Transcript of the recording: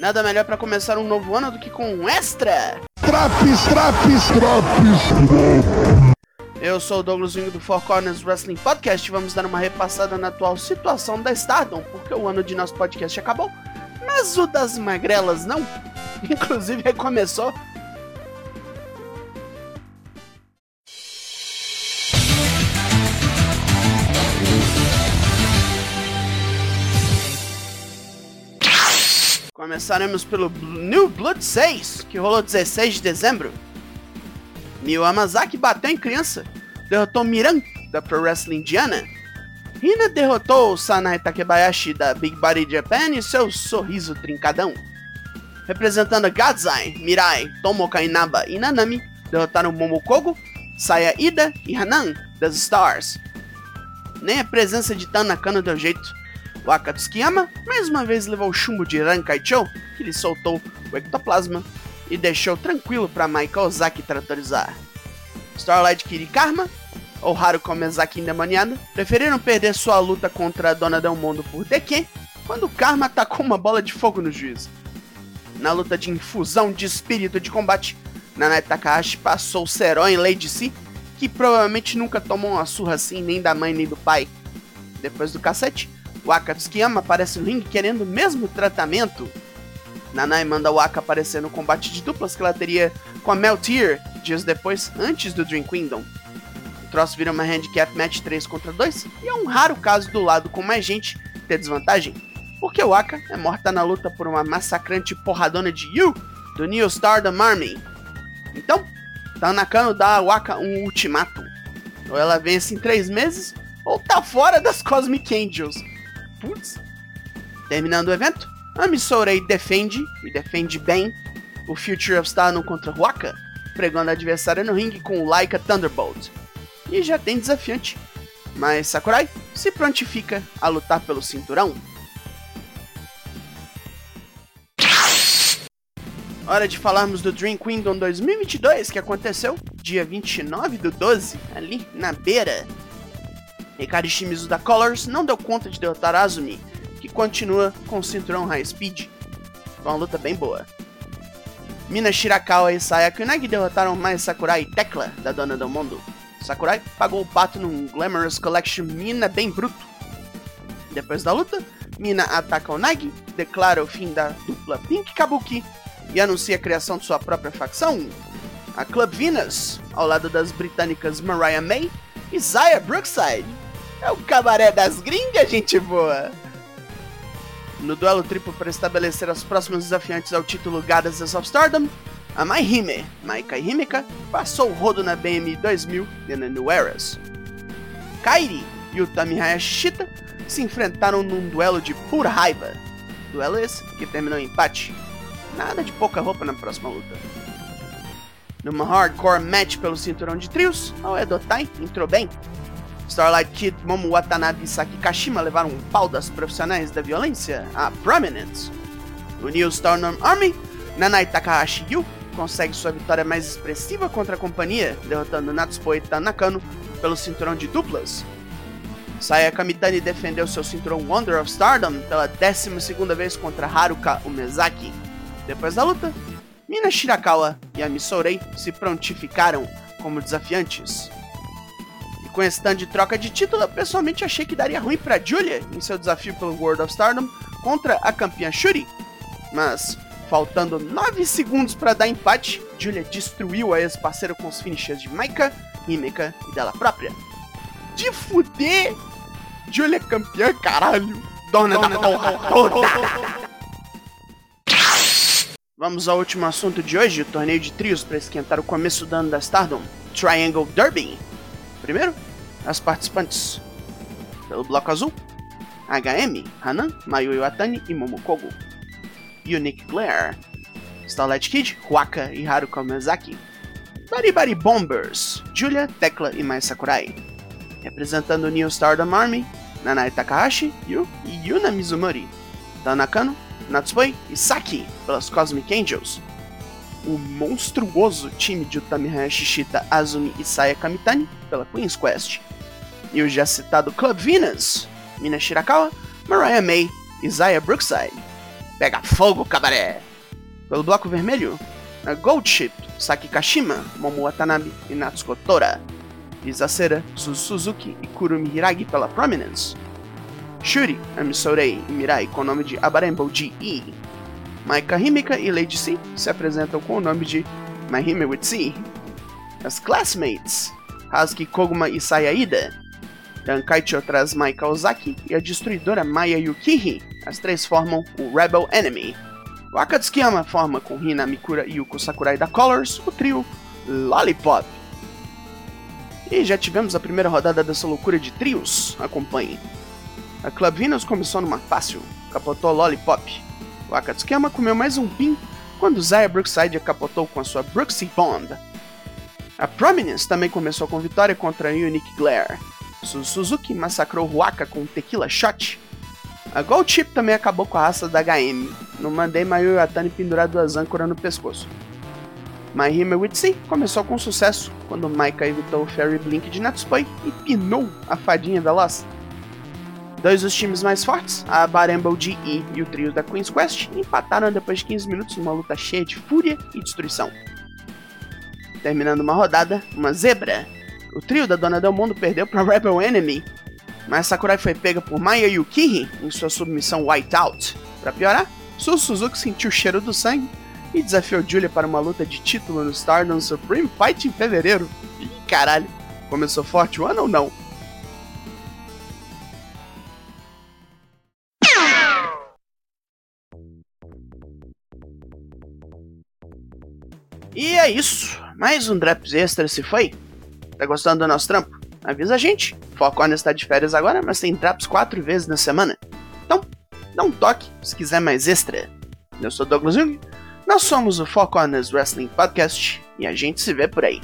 Nada melhor para começar um novo ano do que com um extra! Traps, traps, traps! Eu sou o Douglas Wing do Four Corners Wrestling Podcast e vamos dar uma repassada na atual situação da Stardom, porque o ano de nosso podcast acabou, mas o das magrelas não. Inclusive recomeçou Começaremos pelo New Blood 6, que rolou 16 de dezembro. Mio Amazaki bateu em criança, derrotou Miran, da Pro Wrestling Indiana. Hina derrotou Sanai Takebayashi, da Big Body Japan, e seu sorriso trincadão. Representando Gadzai, Mirai, Tomoka Inaba e Nanami, derrotaram Momokogo, Saya Ida e Hanan, das Stars. Nem a presença de Tanakano deu jeito. O Akatsukiyama mais uma vez levou o chumbo de Rankaicho, que lhe soltou o ectoplasma e deixou tranquilo para Michael Ozaki tratorizar. Starlight Kid e Karma, ou Haruko Mezaki endemoniado, preferiram perder sua luta contra a Dona Del Mundo por DQ, quando Karma atacou uma bola de fogo no juiz. Na luta de infusão de espírito de combate, Nanai Takahashi passou o Seró em Lady C, que provavelmente nunca tomou uma surra assim nem da mãe nem do pai. Depois do cacete, o Akatsuki-yama aparece no ringue querendo o mesmo tratamento. Nanai manda o Aka aparecer no combate de duplas que ela teria com a Meltier dias depois, antes do Dream Kingdom. O troço vira uma handicap match 3 contra 2 e é um raro caso do lado com mais gente ter desvantagem, porque o Aka é morta na luta por uma massacrante porradona de Yu do New Stardom Army. Então, Tanakano dá ao Aka um ultimato. Ou ela vence em 3 meses, ou tá fora das Cosmic Angels. Putz. Terminando o evento, a Misourei defende, e defende bem, o Future of Stardom contra Waka, pregando a adversária no ringue com o Laika Thunderbolt. E já tem desafiante, mas Sakurai se prontifica a lutar pelo cinturão. Hora de falarmos do Dream Kingdom 2022 que aconteceu dia 29 do 12, ali na beira Hikari Shimizu da Colors não deu conta de derrotar Azumi, que continua com o cinturão High Speed. Foi uma luta bem boa. Mina Shirakawa e Sayaka Unagi derrotaram mais Sakurai e Tekla, da Dona do Mundo. Sakurai pagou o pato num Glamorous Collection Mina bem bruto. Depois da luta, Mina ataca Unagi, declara o fim da dupla Pink Kabuki e anuncia a criação de sua própria facção, a Club Venus, ao lado das britânicas Mariah May e Zaya Brookside. É o cabaré das gringas, gente boa! No duelo triplo para estabelecer as próximas desafiantes ao título Goddesses of Stardom, a Mai Hime, Maika Himeka, passou o rodo na BM 2000 de New Eras. Kairi e o Hayashi Shita se enfrentaram num duelo de pura raiva. Duelo esse que terminou em empate. Nada de pouca roupa na próxima luta. Numa hardcore match pelo cinturão de trios, a Edotai entrou bem, Starlight Kid, Momo Watanabe e Saki Kashima levaram um pau das profissionais da violência, a Prominence. O New Stardom Army, Nanai Takahashi Yu consegue sua vitória mais expressiva contra a companhia, derrotando Natsupo e Tanakano pelo cinturão de duplas. Saya Kamitani defendeu seu cinturão Wonder of Stardom pela 12 vez contra Haruka Umezaki. Depois da luta, Mina Shirakawa e a Misourei se prontificaram como desafiantes com esse tanto de troca de título, eu pessoalmente achei que daria ruim para Julia em seu desafio pelo World of Stardom contra a campeã Shuri. Mas, faltando 9 segundos para dar empate, Julia destruiu a ex-parceira com os finishes de Maika, Himeka e dela própria. De fuder! Julia é campeã, caralho! Dona, Dona! Vamos ao último assunto de hoje, o torneio de trios para esquentar o começo do ano da Stardom, Triangle Derby. Primeiro, as participantes. Pelo bloco azul, HM, Hanan, Mayu Iwatani e Momokogo. Unique Glare, Starlight Kid, Waka e Miyazaki. Bari Bombers, Julia, Tekla e Mai Sakurai. Representando o New Stardom Army, Nanai Takahashi, Yu e Yuna Mizumori. Tanakano, Natsupoi e Saki pelas Cosmic Angels o monstruoso time de Utami Shishita, Azumi e Saya Kamitani pela Queen's Quest, e o já citado Club Venus, Mina Shirakawa, Mariah May e Zaya Brookside. Pega fogo, cabaré! Pelo bloco vermelho, a Gold Ship, Saki Kashima, Momo Watanabe e Natsuko Tora. Isasera, Suzuki e Kurumi Hiragi pela Prominence. Shuri, Amisorei e Mirai com o nome de Abarembo G.E. Maika Himika e Lady C se apresentam com o nome de Mahime with C. As Classmates, Hazuki Koguma e Sayaida. Dankaicho traz Maika Ozaki e a destruidora Maya Yukihi. As três formam o Rebel Enemy. O Akatsukiyama forma com Hina Mikura e Yuko Sakurai da Colors o trio Lollipop. E já tivemos a primeira rodada dessa loucura de trios. Acompanhe. A Club Venus começou numa fácil, capotou Lollipop. O Akatsukiyama comeu mais um pin quando Zaya Brookside capotou com a sua Brooksy Bomb. A Prominence também começou com vitória contra a Unique Glare. Suzuki massacrou Huaka com Tequila Shot. A Gold Chip também acabou com a raça da HM. Não mandei Mayu Yatani pendurar duas âncoras no pescoço. My Hime Witsi começou com sucesso quando Maika evitou o Fairy Blink de Natsupai e pinou a fadinha Lost. Dois dos times mais fortes, a Barembo GE e o trio da Queen's Quest, empataram depois de 15 minutos numa luta cheia de fúria e destruição. Terminando uma rodada, uma zebra. O trio da Dona Del Mundo perdeu para Rebel Enemy, mas Sakurai foi pega por Maya Yukihi em sua submissão Whiteout. Para piorar, Su Suzuki sentiu o cheiro do sangue e desafiou Julia para uma luta de título no Stardom Supreme Fight em fevereiro. Ih, caralho, começou forte o ano ou não? E é isso. Mais um Drops Extra se foi. Tá gostando do nosso trampo? Avisa a gente. Foco está de férias agora, mas tem Drops quatro vezes na semana. Então, dá um toque se quiser mais extra. Eu sou Douglas Jung. Nós somos o Foco Honest Wrestling Podcast e a gente se vê por aí.